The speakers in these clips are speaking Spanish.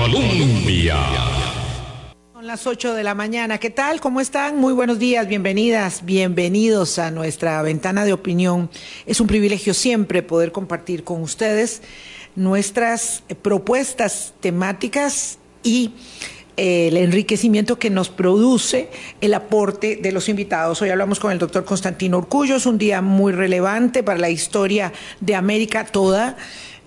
Colombia. Son las 8 de la mañana. ¿Qué tal? ¿Cómo están? Muy buenos días, bienvenidas, bienvenidos a nuestra ventana de opinión. Es un privilegio siempre poder compartir con ustedes nuestras propuestas temáticas y el enriquecimiento que nos produce el aporte de los invitados. Hoy hablamos con el doctor Constantino Urcullo, es un día muy relevante para la historia de América toda.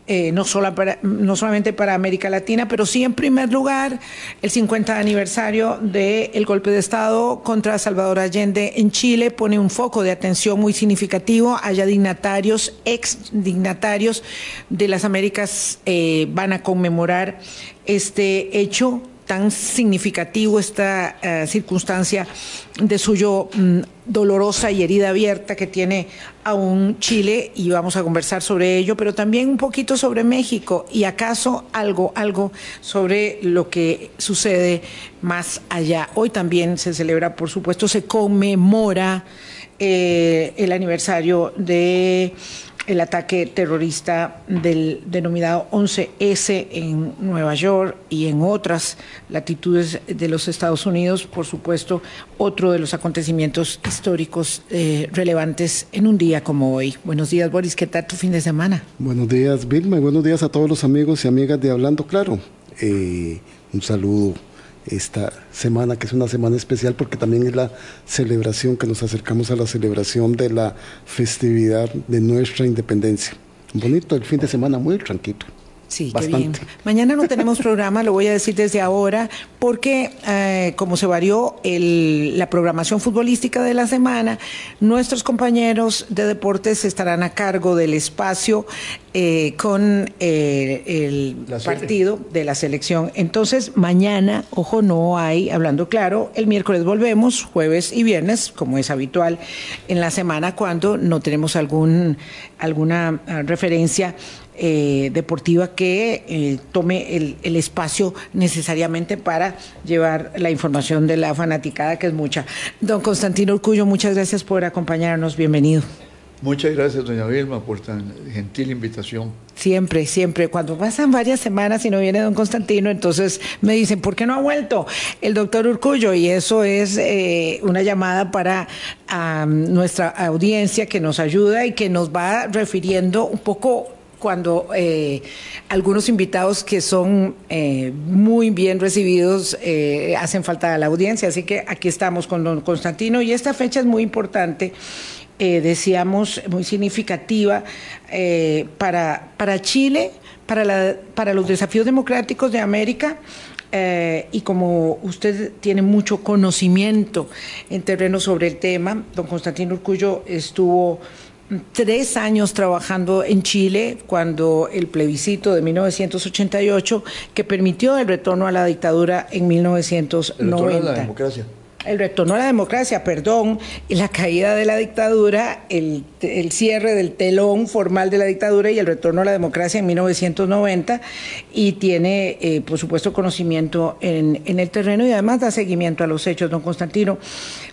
Eh, no, solo para, no solamente para América Latina, pero sí en primer lugar el 50 aniversario del golpe de Estado contra Salvador Allende en Chile pone un foco de atención muy significativo. Haya dignatarios, ex dignatarios de las Américas eh, van a conmemorar este hecho tan significativo esta uh, circunstancia de suyo mm, dolorosa y herida abierta que tiene aún Chile y vamos a conversar sobre ello, pero también un poquito sobre México y acaso algo, algo sobre lo que sucede más allá. Hoy también se celebra, por supuesto, se conmemora eh, el aniversario de el ataque terrorista del denominado 11S en Nueva York y en otras latitudes de los Estados Unidos, por supuesto, otro de los acontecimientos históricos eh, relevantes en un día como hoy. Buenos días, Boris, ¿qué tal tu fin de semana? Buenos días, Vilma, y buenos días a todos los amigos y amigas de Hablando Claro. Eh, un saludo esta semana, que es una semana especial porque también es la celebración que nos acercamos a la celebración de la festividad de nuestra independencia. Bonito el fin de semana, muy tranquilo. Sí, qué bien. Mañana no tenemos programa, lo voy a decir desde ahora, porque eh, como se varió el, la programación futbolística de la semana, nuestros compañeros de deportes estarán a cargo del espacio eh, con eh, el partido de la selección. Entonces, mañana, ojo, no hay, hablando claro, el miércoles volvemos, jueves y viernes, como es habitual en la semana, cuando no tenemos algún, alguna uh, referencia eh, deportiva que eh, tome el, el, espacio necesariamente para llevar la información de la fanaticada, que es mucha. Don Constantino Urcullo, muchas gracias por acompañarnos. Bienvenido. Muchas gracias, doña Vilma, por tan gentil invitación. Siempre, siempre. Cuando pasan varias semanas y no viene don Constantino, entonces me dicen, ¿por qué no ha vuelto el doctor Urcullo? Y eso es eh, una llamada para um, nuestra audiencia que nos ayuda y que nos va refiriendo un poco cuando eh, algunos invitados que son eh, muy bien recibidos eh, hacen falta a la audiencia. Así que aquí estamos con don Constantino y esta fecha es muy importante. decíamos, muy significativa para, para Chile, para, la, para los desafíos democráticos de América, eh, y como usted tiene mucho conocimiento en terreno sobre el tema, don Constantino Urcullo estuvo tres años trabajando en Chile cuando el plebiscito de 1988 que permitió el retorno a la dictadura en 1990. El retorno a la democracia. El retorno a la democracia, perdón, y la caída de la dictadura, el, el, cierre del telón formal de la dictadura y el retorno a la democracia en 1990 y tiene, eh, por supuesto, conocimiento en, en, el terreno y además da seguimiento a los hechos, don Constantino.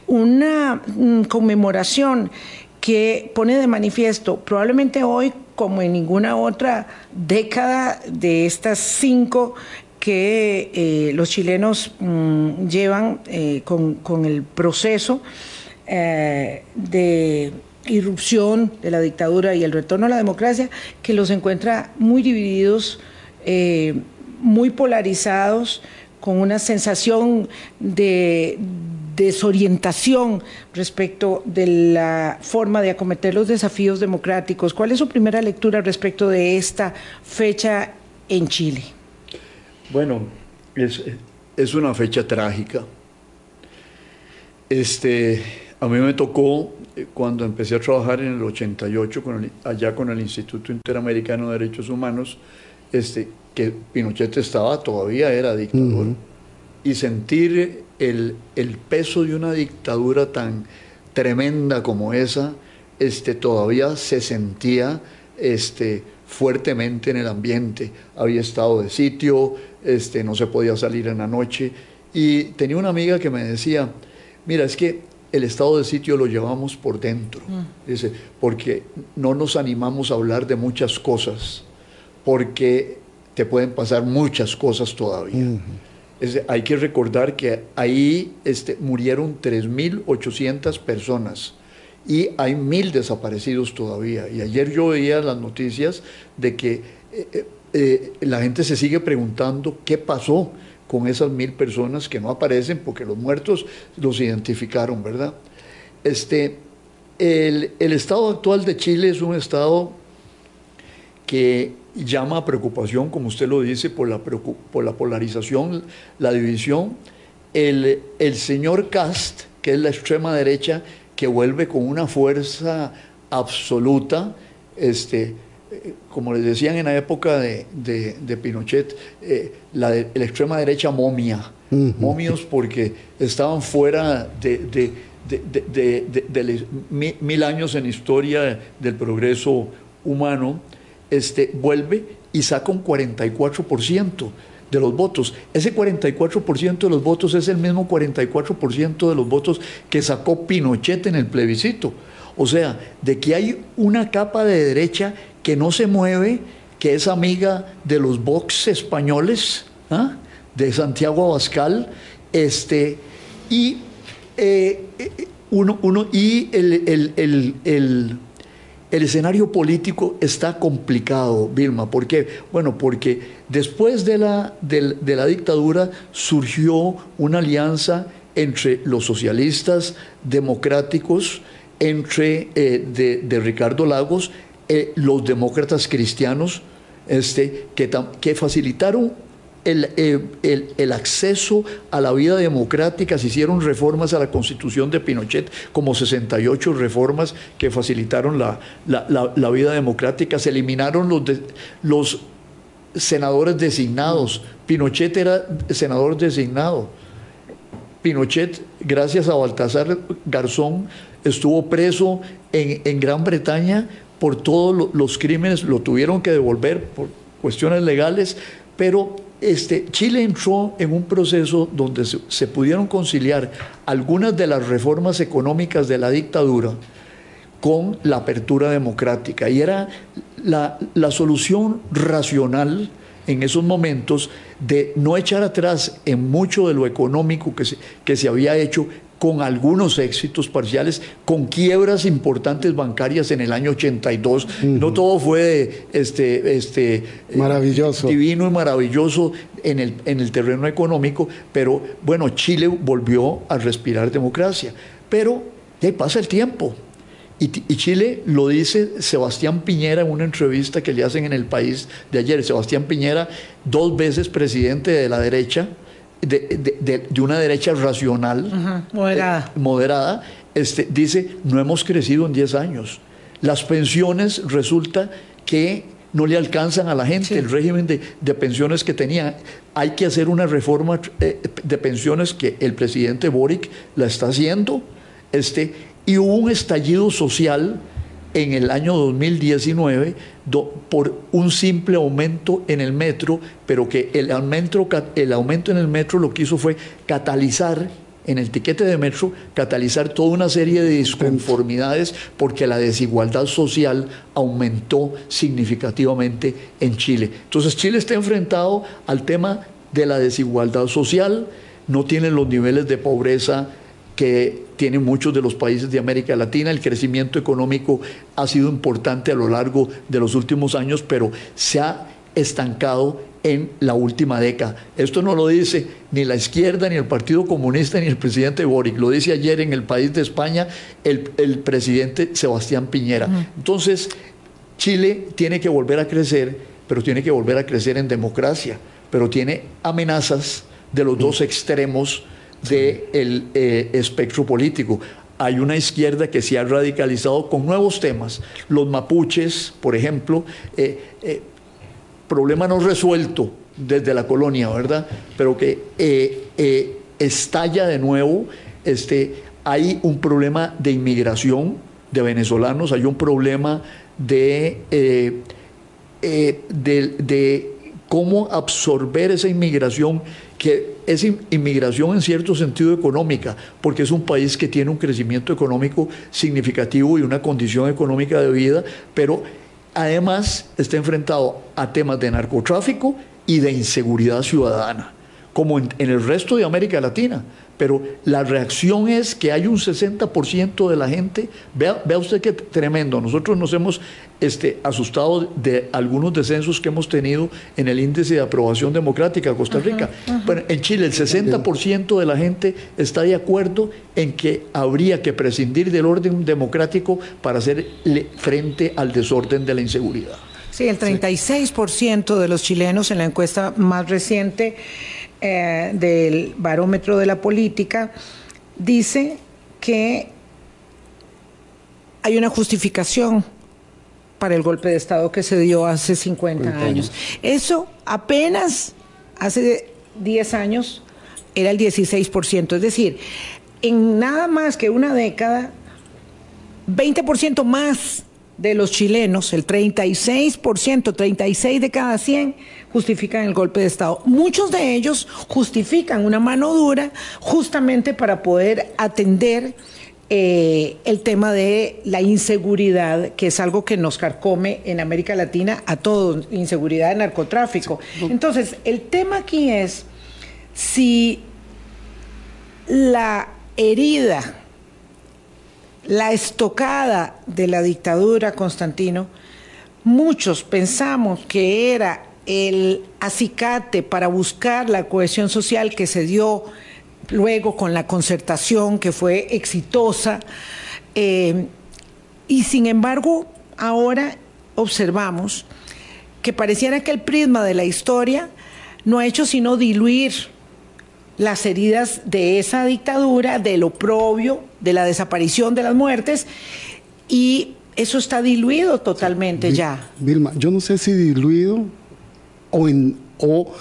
Una mm, conmemoración que pone de manifiesto, probablemente hoy, como en ninguna otra década de estas cinco que eh, los chilenos mmm, llevan eh, con, con, el proceso eh, de irrupción de la dictadura y el retorno a la democracia, que los encuentra muy divididos, muy polarizados, con una sensación de desorientación respecto de la forma de acometer los desafíos democráticos. ¿Cuál es su primera lectura respecto de esta fecha en Chile? Bueno, es, es una fecha trágica. Este, a mí me tocó eh, cuando empecé a trabajar en el 88 con el, allá con el Instituto Interamericano de Derechos Humanos, este, que Pinochet estaba, todavía era dictador. Uh -huh. Y sentir el, el, peso de una dictadura tan tremenda como esa, este, todavía se sentía este, fuertemente en el ambiente. Había estado de sitio, este, no se podía salir en la noche. Y tenía una amiga que me decía, mira, es que el estado de sitio lo llevamos por dentro, mm. dice, porque no nos animamos a hablar de muchas cosas, porque te pueden pasar muchas cosas todavía. Hay que recordar que ahí este, murieron 3.800 personas y hay mil desaparecidos todavía. Y ayer yo veía las noticias de que eh, eh, eh, la gente se sigue preguntando qué pasó con esas mil personas que no aparecen porque los muertos los identificaron, ¿verdad? Este, el, el estado actual de Chile es un estado que llama a preocupación, como usted lo dice, por la, por la polarización, la división. El, el señor Cast, que es la extrema derecha, que vuelve con una fuerza absoluta, este, como les decían en la época de, Pinochet, eh, la, extrema derecha momia, momios porque estaban fuera de, mil años en historia del progreso humano, este, vuelve y saca un 44% de los votos. Ese 44% de los votos es el mismo 44% de los votos que sacó Pinochet en el plebiscito. O sea, de que hay una capa de derecha que no se mueve, que es amiga de los Vox españoles, ¿ah? de Santiago Abascal, este, y, eh, uno, uno, y el, el el escenario político está complicado, Vilma. ¿Por qué? Bueno, porque después de la, de, la dictadura surgió una alianza entre los socialistas democráticos, entre eh, de, Ricardo Lagos, eh, los demócratas cristianos, este, que, que facilitaron eh, el, el, acceso a la vida democrática, se hicieron reformas a la constitución de Pinochet, como 68 reformas que facilitaron la, la, vida democrática, se eliminaron los, los senadores designados, Pinochet era senador designado. Pinochet, gracias a Baltasar Garzón, estuvo preso en, en Gran Bretaña por todos los crímenes, lo tuvieron que devolver por cuestiones legales, pero este, Chile entró en un proceso donde se, pudieron conciliar algunas de las reformas económicas de la dictadura con la apertura democrática. Y era la, solución racional en esos momentos de no echar atrás en mucho de lo económico que que se había hecho con algunos éxitos parciales, con quiebras importantes bancarias en el año 82. No todo fue este, este, maravilloso. divino y maravilloso en el, en el terreno económico, pero bueno, Chile volvió a respirar democracia. Pero ya pasa el tiempo. Y, y, Chile lo dice Sebastián Piñera en una entrevista que le hacen en el país de ayer. Sebastián Piñera, dos veces presidente de la derecha, de, una derecha racional, moderada, eh, moderada este, dice, no hemos crecido en 10 años. Las pensiones resulta que no le alcanzan a la gente el régimen de, pensiones que tenía. Hay que hacer una reforma eh, de pensiones que el presidente Boric la está haciendo. Este, y hubo un estallido social en el año 2019 por un simple aumento en el metro, pero que el aumento, el aumento en el metro lo que hizo fue catalizar en el tiquete de metro, catalizar toda una serie de disconformidades porque la desigualdad social aumentó significativamente en Chile. Entonces Chile está enfrentado al tema de la desigualdad social, no tiene los niveles de pobreza que tienen muchos de los países de América Latina. El crecimiento económico ha sido importante a lo largo de los últimos años, pero se ha estancado en la última década. Esto no lo dice ni la izquierda, ni el Partido Comunista, ni el presidente Boric. Lo dice ayer en el país de España el, el presidente Sebastián Piñera. Entonces, Chile tiene que volver a crecer, pero tiene que volver a crecer en democracia, pero tiene amenazas de los dos extremos del eh, espectro político. Hay una izquierda que se ha radicalizado con nuevos temas. Los mapuches, por ejemplo, eh, eh, problema no resuelto desde la colonia, ¿verdad? Pero que estalla de nuevo. Este, hay un problema de inmigración de venezolanos, hay un problema de, de cómo absorber esa inmigración que es inmigración en cierto sentido económica, porque es un país que tiene un crecimiento económico significativo y una condición económica de vida, pero además está enfrentado a temas de narcotráfico y de inseguridad ciudadana, como en, el resto de América Latina. Pero la reacción es que hay un 60% de la gente, vea, vea usted qué tremendo, nosotros nos hemos este, asustado de algunos descensos que hemos tenido en el índice de aprobación democrática de Costa Rica. Bueno, en Chile el 60% de la gente está de acuerdo en que habría que prescindir del orden democrático para hacerle frente al desorden de la inseguridad. Sí, el 36% de los chilenos en la encuesta más reciente eh, del barómetro de la política dice que hay una justificación para el golpe de Estado que se dio hace 50 años. Eso apenas hace 10 años era el 16%, es decir, en nada más que una década, 20% más de los chilenos, el 36%, 36 de cada 100 justifican el golpe de Estado. Muchos de ellos justifican una mano dura justamente para poder atender eh, el tema de la inseguridad, que es algo que nos carcome en América Latina a todos, inseguridad de narcotráfico. Entonces, el tema aquí es si la herida la estocada de la dictadura, Constantino, muchos pensamos que era el acicate para buscar la cohesión social que se dio luego con la concertación, que fue exitosa. Eh, y sin embargo, ahora observamos que pareciera que el prisma de la historia no ha hecho sino diluir las heridas de esa dictadura, del oprobio, de la desaparición, de las muertes, y eso está diluido totalmente ya. Vilma, yo no sé si diluido o en, o,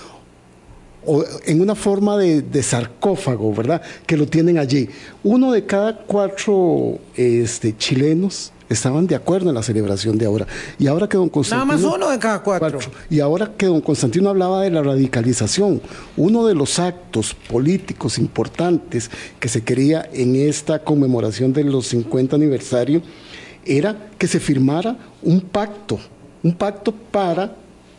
en una forma de, sarcófago, ¿verdad? Que lo tienen allí. Uno de cada cuatro este, chilenos estaban de acuerdo en la celebración de ahora. Y ahora que don Constantino... Nada más uno de cada cuatro. Y ahora que don Constantino hablaba de la radicalización, uno de los actos políticos importantes que se quería en esta conmemoración de los 50 aniversario era que se firmara un pacto, un pacto para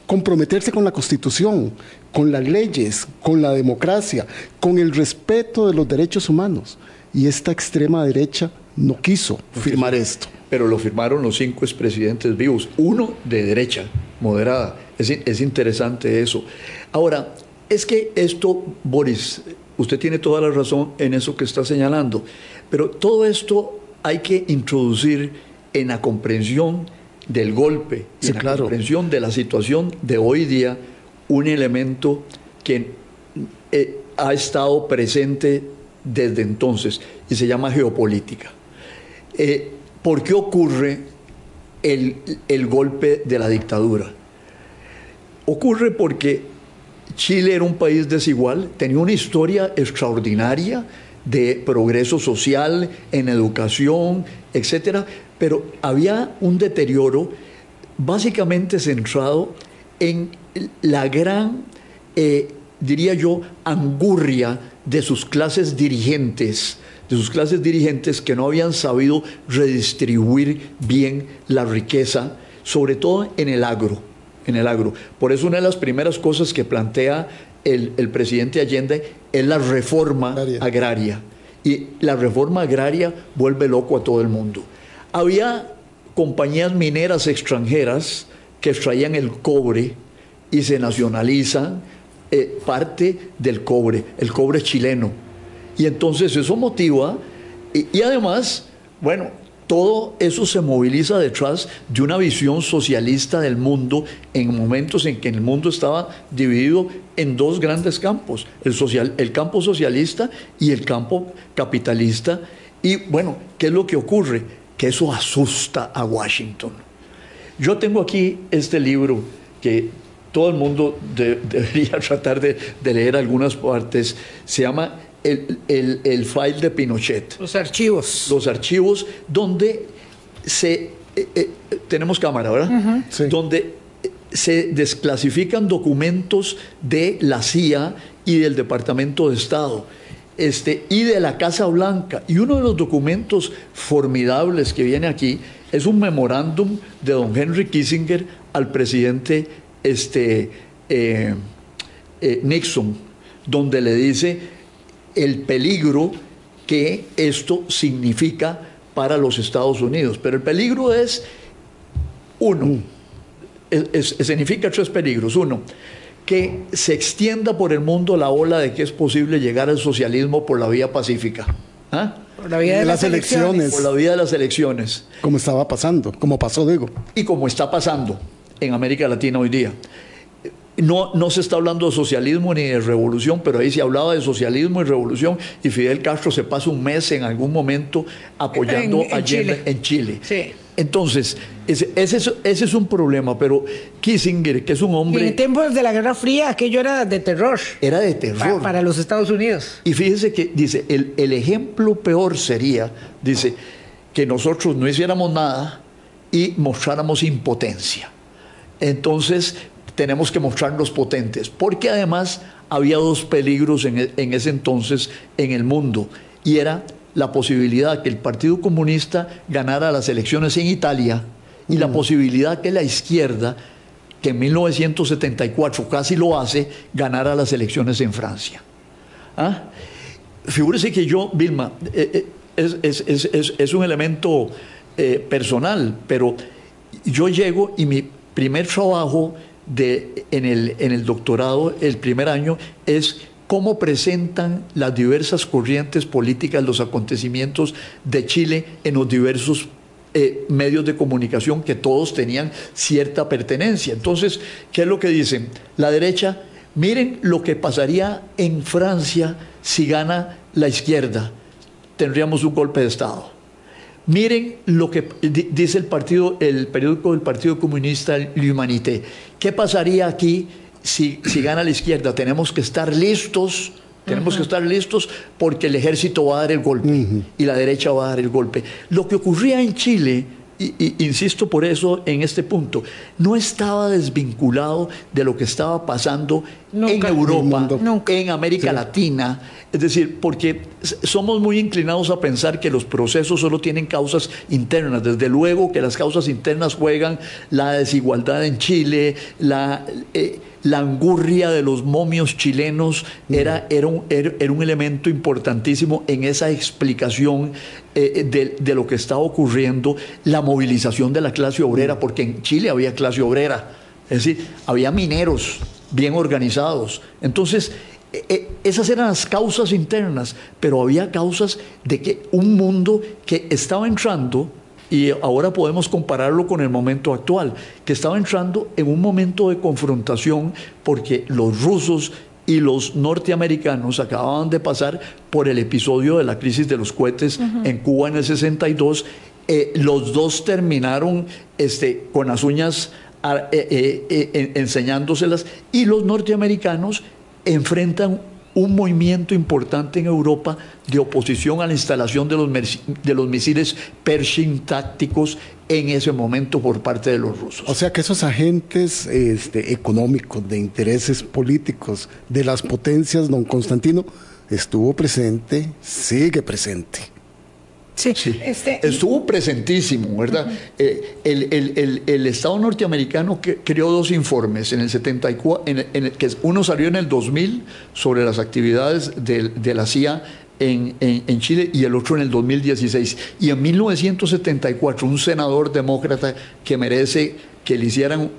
comprometerse con la Constitución, con las leyes, con la democracia, con el respeto de los derechos humanos. Y esta extrema derecha no quiso firmar esto pero lo firmaron los cinco expresidentes vivos, uno de derecha, moderada. Es, interesante eso. Ahora, es que esto, Boris, usted tiene toda la razón en eso que está señalando, pero todo esto hay que introducir en la comprensión del golpe, en la comprensión de la situación de hoy día, un elemento que eh, ha estado presente desde entonces y se llama geopolítica. Eh, ¿Por qué ocurre el, golpe de la dictadura? Ocurre porque Chile era un país desigual, tenía una historia extraordinaria de progreso social, en educación, etcétera, pero había un deterioro básicamente centrado en la gran, eh, diría yo, angurria de sus clases dirigentes de sus clases dirigentes que no habían sabido redistribuir bien la riqueza, sobre todo en el agro. En el agro. Por eso una de las primeras cosas que plantea el, presidente Allende es la reforma agraria. Y la reforma agraria vuelve loco a todo el mundo. Había compañías mineras extranjeras que extraían el cobre y se nacionalizan eh, parte del cobre, el cobre chileno y entonces eso motiva y, además, bueno, todo eso se moviliza detrás de una visión socialista del mundo en momentos en que el mundo estaba dividido en dos grandes campos, el, social, el campo socialista y el campo capitalista. Y bueno, ¿qué es lo que ocurre? Que eso asusta a Washington. Yo tengo aquí este libro que todo el mundo debería tratar de, de leer algunas partes. Se llama el, el, file de Pinochet. Los archivos. Los archivos donde se... Eh, eh, tenemos cámara, ¿verdad? Donde se desclasifican documentos de la CIA y del Departamento de Estado. Este, y de la Casa Blanca. Y uno de los documentos formidables que viene aquí es un memorándum de don Henry Kissinger al presidente este, eh, eh, Nixon, donde le dice el peligro que esto significa para los Estados Unidos. Pero el peligro es uno, mm. significa tres peligros. Uno, que se extienda por el mundo la ola de que es posible llegar al socialismo por la vía pacífica. ¿Ah? Por la vía de, las, elecciones. Por la vía de las elecciones. Como estaba pasando, como pasó, digo. Y como está pasando en América Latina hoy día. No, no se está hablando de socialismo ni de revolución, pero ahí se hablaba de socialismo y revolución y Fidel Castro se pasa un mes en algún momento apoyando a Chile. en Chile. Sí. Entonces, ese, ese, es un problema, pero Kissinger, que es un hombre... en tiempos de la Guerra Fría, aquello era de terror. Era de terror. Para, los Estados Unidos. Y fíjese que, dice, el, el ejemplo peor sería, dice, que nosotros no hiciéramos nada y mostráramos impotencia. Entonces, tenemos que mostrarnos potentes, porque además había dos peligros en, e, en ese entonces en el mundo, y era la posibilidad que el Partido Comunista ganara las elecciones en Italia y la mm. posibilidad que la izquierda, que en 1974 casi lo hace, ganara las elecciones en Francia. ¿Ah? Figúrese que yo, Vilma, eh, eh, es, un elemento eh, personal, pero yo llego y mi primer trabajo de, en, el, en el doctorado, el primer año, es cómo presentan las diversas corrientes políticas los acontecimientos de Chile en los diversos eh, medios de comunicación que todos tenían cierta pertenencia. Entonces, ¿qué es lo que dicen? La derecha, miren lo que pasaría en Francia si gana la izquierda. Tendríamos un golpe de Estado. Miren lo que dice el partido, el periódico del Partido Comunista L'Humanité. ¿Qué pasaría aquí si, gana la izquierda, tenemos que estar listos, tenemos que estar listos porque el ejército va a dar el golpe y la derecha va a dar el golpe. Lo que ocurría en Chile, y, insisto por eso en este punto, no estaba desvinculado de lo que estaba pasando en Europa, en América Latina. Es decir, porque somos muy inclinados a pensar que los procesos solo tienen causas internas. Desde luego que las causas internas juegan la desigualdad en Chile, la... Eh, la angurria de los momios chilenos era, era, un, era, un, elemento importantísimo en esa explicación eh, de, de, lo que estaba ocurriendo, la movilización de la clase obrera, porque en Chile había clase obrera, es decir, había mineros bien organizados. Entonces, eh, eh, esas eran las causas internas, pero había causas de que un mundo que estaba entrando y ahora podemos compararlo con el momento actual, que estaba entrando en un momento de confrontación porque los rusos y los norteamericanos acababan de pasar por el episodio de la crisis de los cohetes en Cuba en el 62. Eh, los dos terminaron este, con las uñas ah, eh, eh, enseñándoselas y los norteamericanos enfrentan un movimiento importante en Europa de oposición a la instalación de los, de los misiles Pershing tácticos en ese momento por parte de los rusos. O sea que esos agentes este, económicos, de intereses políticos de las potencias, don Constantino, estuvo presente, sigue presente. Sí, este, estuvo presentísimo, ¿verdad? Eh, el, Estado norteamericano creó dos informes en el 74, en, que uno salió en el 2000 sobre las actividades de, la CIA en, en, Chile y el otro en el 2016. Y en 1974 un senador demócrata que merece que le hicieran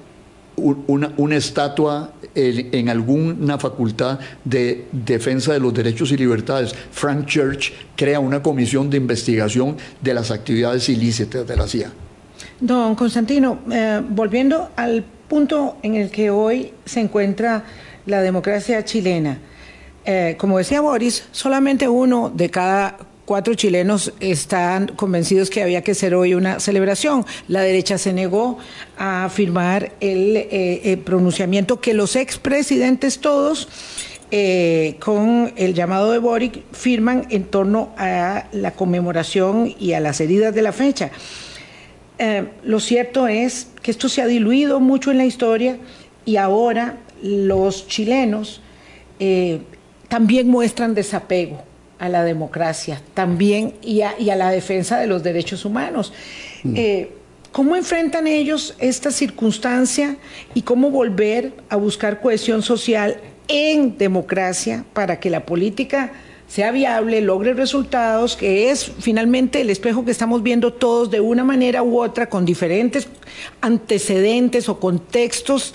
una, estatua en, alguna facultad de defensa de los derechos y libertades. Frank Church crea una comisión de investigación de las actividades ilícitas de la CIA. Don Constantino, eh, volviendo al punto en el que hoy se encuentra la democracia chilena, eh, como decía Boris, solamente uno de cada cuatro chilenos están convencidos que había que hacer hoy una celebración. La derecha se negó a firmar el, eh, pronunciamiento que los expresidentes todos eh, con el llamado de Boric firman en torno a la conmemoración y a las heridas de la fecha. Eh, lo cierto es que esto se ha diluido mucho en la historia y ahora los chilenos también muestran desapego a la democracia también y a, la defensa de los derechos humanos. Mm. Eh, ¿Cómo enfrentan ellos esta circunstancia y cómo volver a buscar cohesión social en democracia para que la política sea viable, logre resultados, que es finalmente el espejo que estamos viendo todos de una manera u otra, con diferentes antecedentes o contextos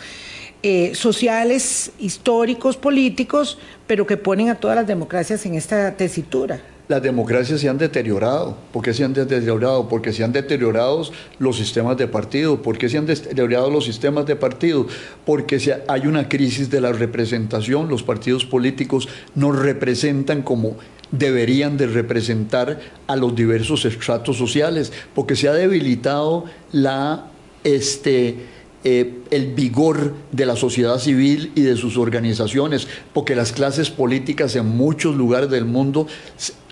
eh, sociales, históricos, políticos, pero que ponen a todas las democracias en esta tesitura las democracias se han deteriorado. ¿Por qué se han deteriorado? Porque se han deteriorado los sistemas de partido. ¿Por qué se han deteriorado los sistemas de partido? Porque hay una crisis de la representación. Los partidos políticos no representan como deberían de representar a los diversos estratos sociales, porque se ha debilitado la este, eh, el vigor de la sociedad civil y de sus organizaciones, porque las clases políticas en muchos lugares del mundo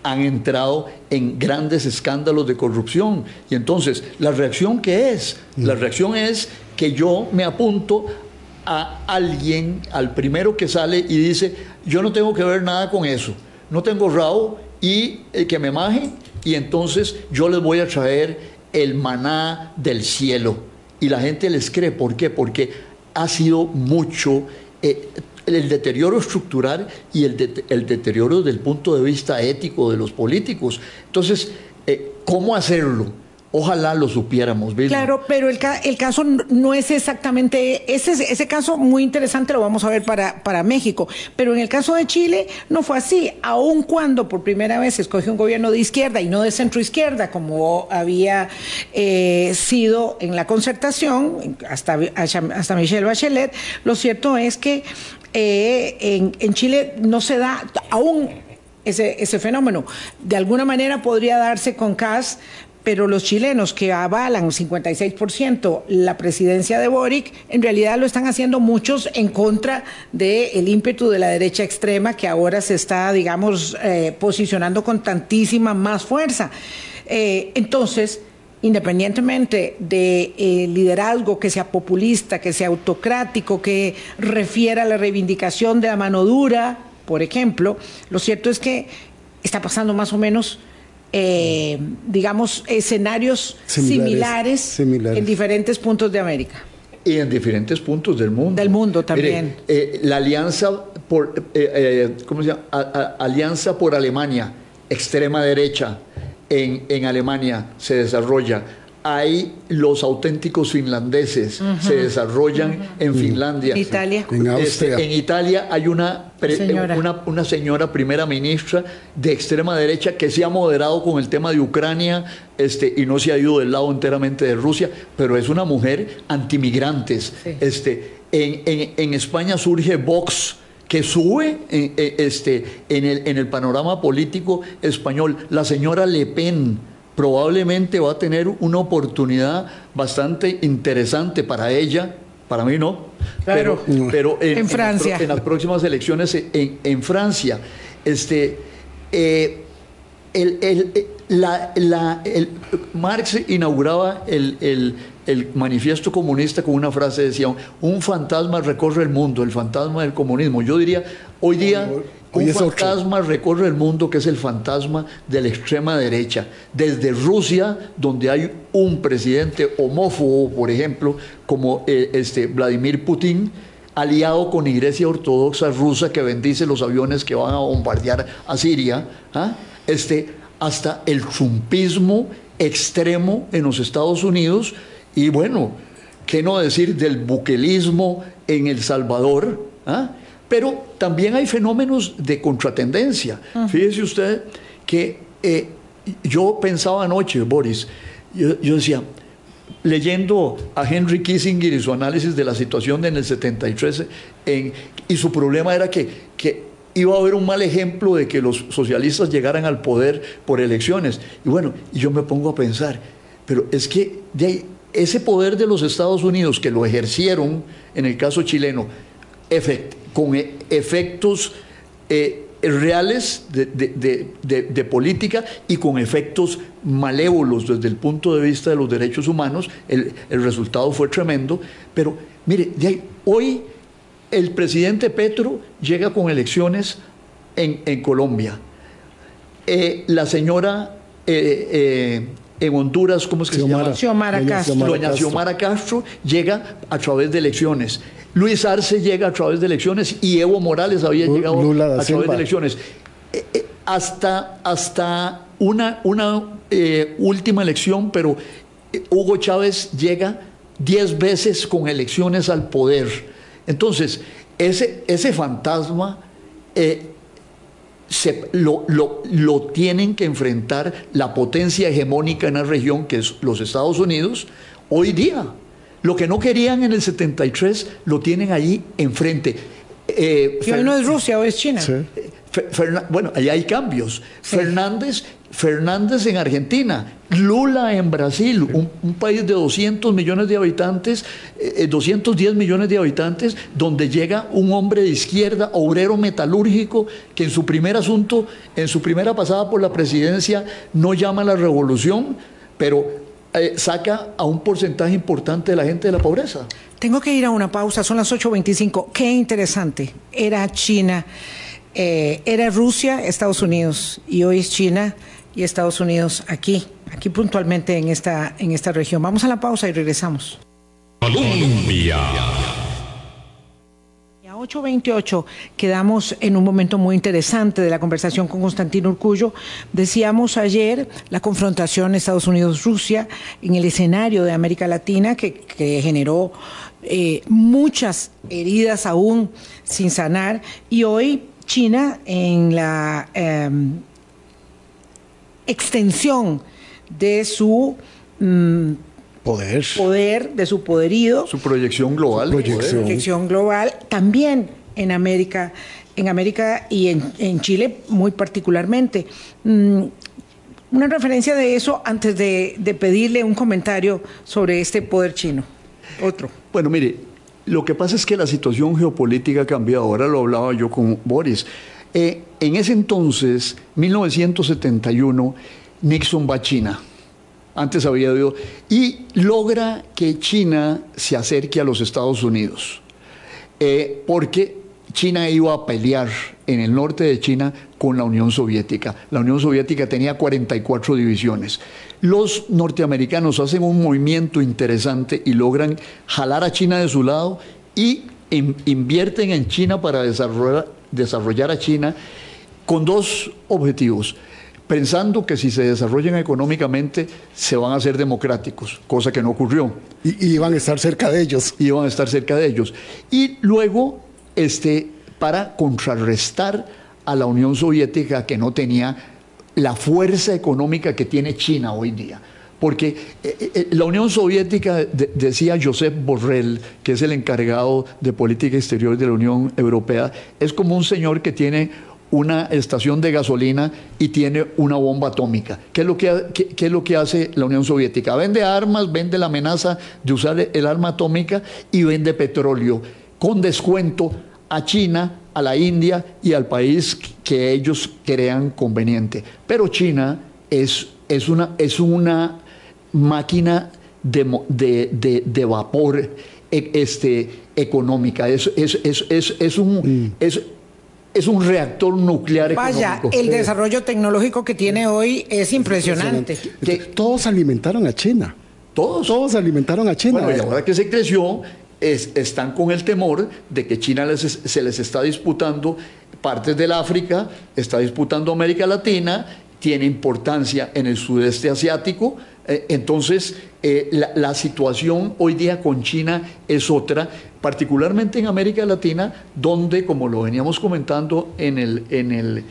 han entrado en grandes escándalos de corrupción. Y entonces, ¿la reacción qué es? La reacción es que yo me apunto a alguien, al primero que sale y dice, yo no tengo que ver nada con eso, no tengo rabo y eh, que me maje y entonces yo les voy a traer el maná del cielo y la gente les cree. ¿Por qué? Porque ha sido mucho eh, el deterioro estructural y el, el, deterioro del punto de vista ético de los políticos. Entonces, eh, ¿cómo hacerlo? Ojalá lo supiéramos. Claro, pero el, caso no es exactamente ese, ese caso muy interesante lo vamos a ver para, para México, pero en el caso de Chile no fue así, aun cuando por primera vez se escoge un gobierno de izquierda y no de centro izquierda como había eh, sido en la concertación hasta, hasta Michelle Bachelet, lo cierto es que eh, en, en Chile no se da aún ese, ese, fenómeno. De alguna manera podría darse con CAS, pero los chilenos que avalan 56% la presidencia de Boric, en realidad lo están haciendo muchos en contra del ímpetu de la derecha extrema que ahora se está, digamos, eh, posicionando con tantísima más fuerza. Eh, entonces, independientemente de eh, liderazgo que sea populista, que sea autocrático, que refiera a la reivindicación de la mano dura, por ejemplo, lo cierto es que está pasando más o menos eh, digamos, escenarios similares, en diferentes puntos de América. Y en diferentes puntos del mundo. Del mundo también. Eh, la alianza por, eh, ¿cómo se llama? alianza por Alemania, extrema derecha en, en Alemania se desarrolla hay los auténticos finlandeses, se desarrollan en Finlandia. Italia. En Austria. en Italia hay una, Una, una, señora primera ministra de extrema derecha que se ha moderado con el tema de Ucrania este, y no se ha ido del lado enteramente de Rusia, pero es una mujer antimigrantes. Este, en, en, en España surge Vox que sube este, en, el, en el panorama político español. La señora Le Pen, probablemente va a tener una oportunidad bastante interesante para ella, para mí no, pero, pero en, Francia. En, las próximas elecciones en, Francia. Este, eh, el, el, la, la, Marx inauguraba el, manifiesto comunista con una frase, decía, un fantasma recorre el mundo, el fantasma del comunismo. Yo diría, hoy día un fantasma recorre el mundo que es el fantasma de la extrema derecha. Desde Rusia, donde hay un presidente homófobo, por ejemplo, como eh, este Vladimir Putin, aliado con Iglesia Ortodoxa rusa que bendice los aviones que van a bombardear a Siria, ¿ah? este, hasta el trumpismo extremo en los Estados Unidos y bueno, qué no decir del buquelismo en El Salvador, ¿ah? Pero también hay fenómenos de contratendencia. Fíjese usted que eh, yo pensaba anoche, Boris, yo, decía, leyendo a Henry Kissinger y su análisis de la situación en el 73, y su problema era que, que iba a haber un mal ejemplo de que los socialistas llegaran al poder por elecciones. Y bueno, yo me pongo a pensar, pero es que de ese poder de los Estados Unidos que lo ejercieron, en el caso chileno, efectivamente, con e, efectos eh, reales de, política y con efectos malévolos desde el punto de vista de los derechos humanos. El, resultado fue tremendo. Pero mire, hoy el presidente Petro llega con elecciones en, Colombia. Eh, la señora eh, en Honduras, ¿cómo es que se llama? Xiomara Castro. Doña Xiomara Castro llega a través de elecciones Luis Arce llega a través de elecciones y Evo Morales había llegado a través de elecciones. Eh, eh, hasta, hasta una, una eh, última elección, pero Hugo Chávez llega diez veces con elecciones al poder. Entonces, ese, ese fantasma se, lo, lo, lo, tienen que enfrentar la potencia hegemónica en la región, que es los Estados Unidos, hoy día. Lo que no querían en el 73 lo tienen ahí enfrente. Eh, y hoy no es Rusia, hoy es China. Eh, bueno, ahí hay cambios. Fernández, Fernández en Argentina, Lula en Brasil, un, país de 200 millones de habitantes, 210 eh, millones de habitantes, donde llega un hombre de izquierda, obrero metalúrgico, que en su primer asunto, en su primera pasada por la presidencia, no llama a la revolución, pero eh, saca a un porcentaje importante de la gente de la pobreza. Tengo que ir a una pausa, son las 8.25. Qué interesante. Era China, eh, era Rusia, Estados Unidos, y hoy es China y Estados Unidos aquí, aquí puntualmente en esta, en esta región. Vamos a la pausa y regresamos. Colombia. 8.28 quedamos en un momento muy interesante de la conversación con Constantino Urcullo. Decíamos ayer la confrontación Estados Unidos-Rusia en el escenario de América Latina que, generó eh, muchas heridas aún sin sanar y hoy China en la em, extensión de su... Mm, poder. poder, de su poderío. Su proyección global. Su proyección. global, también en América, en América y en, Chile muy particularmente. Mm, una referencia de eso antes de, pedirle un comentario sobre este poder chino. Otro. Bueno, mire, lo que pasa es que la situación geopolítica ha cambiado. Ahora lo hablaba yo con Boris. Eh, en ese entonces, 1971, Nixon va a China antes había oído, y logra que China se acerque a los Estados Unidos, eh, porque China iba a pelear en el norte de China con la Unión Soviética. La Unión Soviética tenía 44 divisiones. Los norteamericanos hacen un movimiento interesante y logran jalar a China de su lado y invierten en China para desarrollar, desarrollar a China con dos objetivos pensando que si se desarrollan económicamente se van a ser democráticos, cosa que no ocurrió. Y, iban a estar cerca de ellos. Y iban a estar cerca de ellos. Y luego, este, para contrarrestar a la Unión Soviética que no tenía la fuerza económica que tiene China hoy día. Porque eh, eh, eh, la Unión Soviética, decía Josep Borrell, que es el encargado de política exterior de la Unión Europea, es como un señor que tiene una estación de gasolina y tiene una bomba atómica. ¿Qué es, lo que, qué, es lo que hace la Unión Soviética? Vende armas, vende la amenaza de usar el arma atómica y vende petróleo con descuento a China, a la India y al país que ellos crean conveniente. Pero China es, es, una, es una máquina de, de, vapor e, este, económica. Es, es, es, es un, mm es un reactor nuclear Vaya, el desarrollo tecnológico que tiene hoy es impresionante. Que todos alimentaron a China. Todos. Todos alimentaron a China. Bueno, y ahora que se creció, están con el temor de que China se les está disputando partes del África, está disputando América Latina, tiene importancia en el sudeste asiático. Eh, entonces, eh, la, situación hoy día con China es otra, particularmente en América Latina, donde, como lo veníamos comentando en el, en el,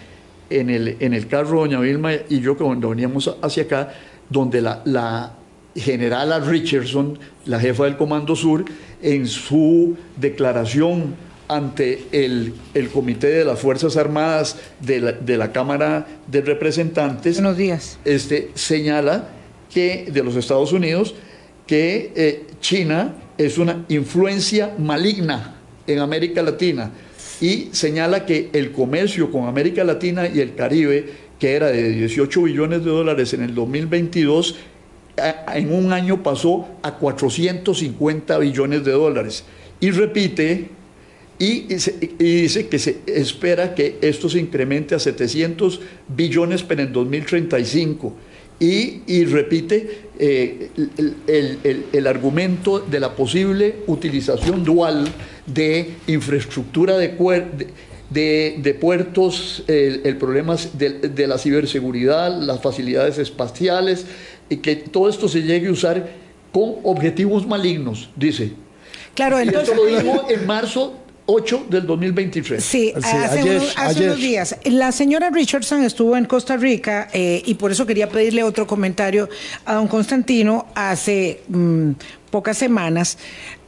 en el, en el carro, doña Vilma y yo, cuando veníamos hacia acá, donde la, la generala Richardson, la jefa del Comando Sur, en su declaración ante el, el, Comité de las Fuerzas Armadas de la, de la Cámara de Representantes, Buenos días. Este, señala que, de los Estados Unidos que eh, China es una influencia maligna en América Latina y señala que el comercio con América Latina y el Caribe, que era de 18 billones de dólares en el 2022, en un año pasó a 450 billones de dólares. Y repite, y, dice que se espera que esto se incremente a 700 billones para el 2035 y, repite eh, el, argumento de la posible utilización dual de infraestructura de, de, puertos, el, problema de, la ciberseguridad, las facilidades espaciales, y que todo esto se llegue a usar con objetivos malignos, dice. Claro, entonces... Esto lo dijo en marzo 8 del 2023. Sí, hace, unos, días. La señora Richardson estuvo en Costa Rica eh, y por eso quería pedirle otro comentario a don Constantino hace mm, pocas semanas.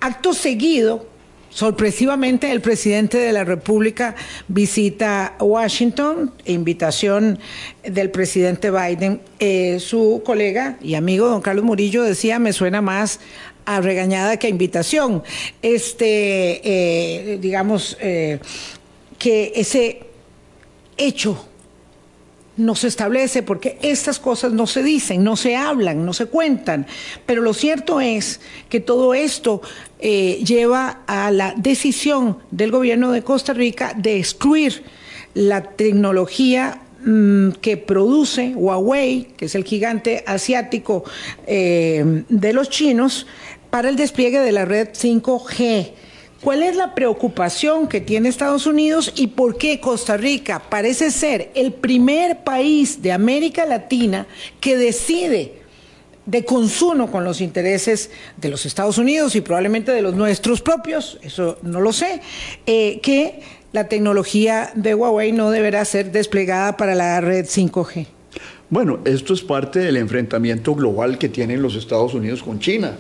Acto seguido, sorpresivamente, el presidente de la República visita Washington, invitación del presidente Biden. Eh, su colega y amigo don Carlos Murillo decía, me suena más a regañada que a invitación. Este, eh, digamos, eh, que ese hecho no se establece porque estas cosas no se dicen, no se hablan, no se cuentan. Pero lo cierto es que todo esto eh, lleva a la decisión del gobierno de Costa Rica de excluir la tecnología que produce Huawei, que es el gigante asiático de los chinos, para el despliegue de la red 5G. ¿Cuál es la preocupación que tiene Estados Unidos y por qué Costa Rica parece ser el primer país de América Latina que decide de consumo con los intereses de los Estados Unidos y probablemente de los nuestros propios, eso no lo sé, eh, que la tecnología de Huawei no deberá ser desplegada para la red 5G? Bueno, esto es parte del enfrentamiento global que tienen los Estados Unidos con China.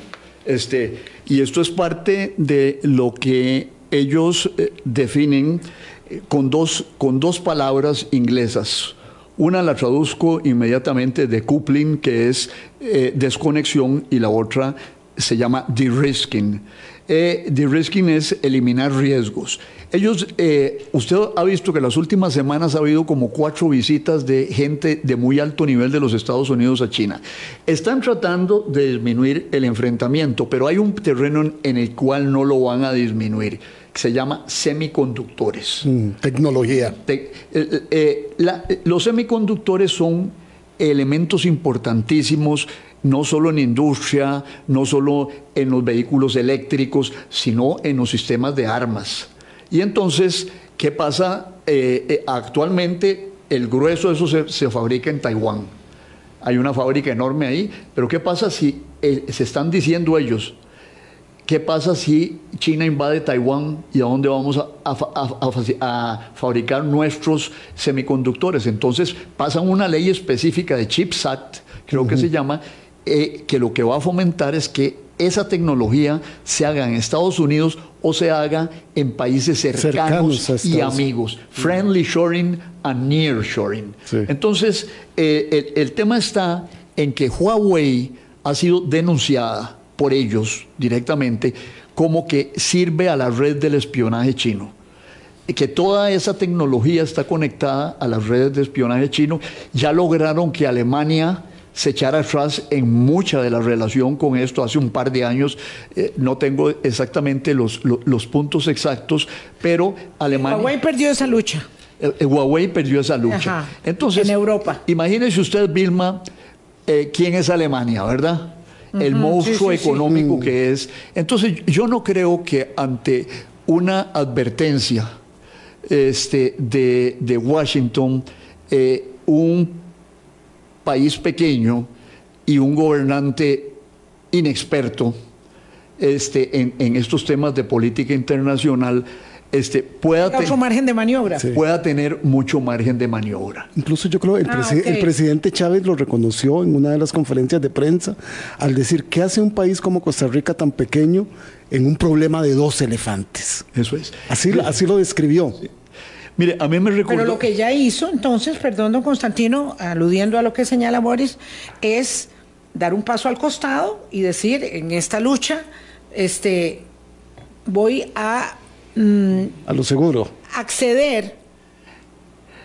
Este, y esto es parte de lo que ellos eh, definen eh, con, dos, con dos palabras inglesas. Una la traduzco inmediatamente de coupling, que es eh, desconexión, y la otra se llama de-risking. de-risking es eliminar riesgos. Ellos, eh, usted ha visto que las últimas semanas ha habido como cuatro visitas de gente de muy alto nivel de los Estados Unidos a China. Están tratando de disminuir el enfrentamiento, pero hay un terreno en el cual no lo van a disminuir que se llama semiconductores. Mm, tecnología. Eh, eh, los semiconductores son elementos importantísimos no solo en industria, no solo en los vehículos eléctricos, sino en los sistemas de armas. Y entonces, ¿qué pasa? Eh, eh, actualmente el grueso de eso se, fabrica en Taiwán. Hay una fábrica enorme ahí, pero ¿qué pasa si eh, se están diciendo ellos? ¿Qué pasa si China invade Taiwán y a dónde vamos a, fabricar nuestros semiconductores? Entonces pasan una ley específica de Chips Act, creo que se llama, que lo que va a fomentar es que esa tecnología se haga en Estados Unidos o se haga en países cercanos, y amigos. Friendly shoring and near shoring. Entonces, eh, el, tema está en que Huawei ha sido denunciada por ellos directamente como que sirve a la red del espionaje chino que toda esa tecnología está conectada a las redes de espionaje chino. Ya lograron que Alemania se echara atrás en mucha de la relación con esto hace un par de años. Eh, no tengo exactamente los, los, puntos exactos, pero Alemania... Huawei perdió esa lucha. Eh, eh, Huawei perdió esa lucha. Entonces, en Europa. Imagínese usted, Vilma, quién es Alemania, ¿verdad? El monstruo económico que es. Entonces, yo no creo que ante una advertencia este, de, de Washington, un país pequeño y un gobernante inexperto este, en, estos temas de política internacional este, pueda, tener margen de maniobra. pueda tener mucho margen de maniobra. Incluso yo creo que el, ah, el, presidente Chávez lo reconoció en una de las conferencias de prensa al decir, ¿qué hace un país como Costa Rica tan pequeño en un problema de dos elefantes? Eso es. Así, así lo describió. Mire, a mí me recuerda. Pero lo que ya hizo, entonces, perdón, don Constantino, aludiendo a lo que señala Boris, es dar un paso al costado y decir, en esta lucha, este, voy a... Mm, a lo seguro. Acceder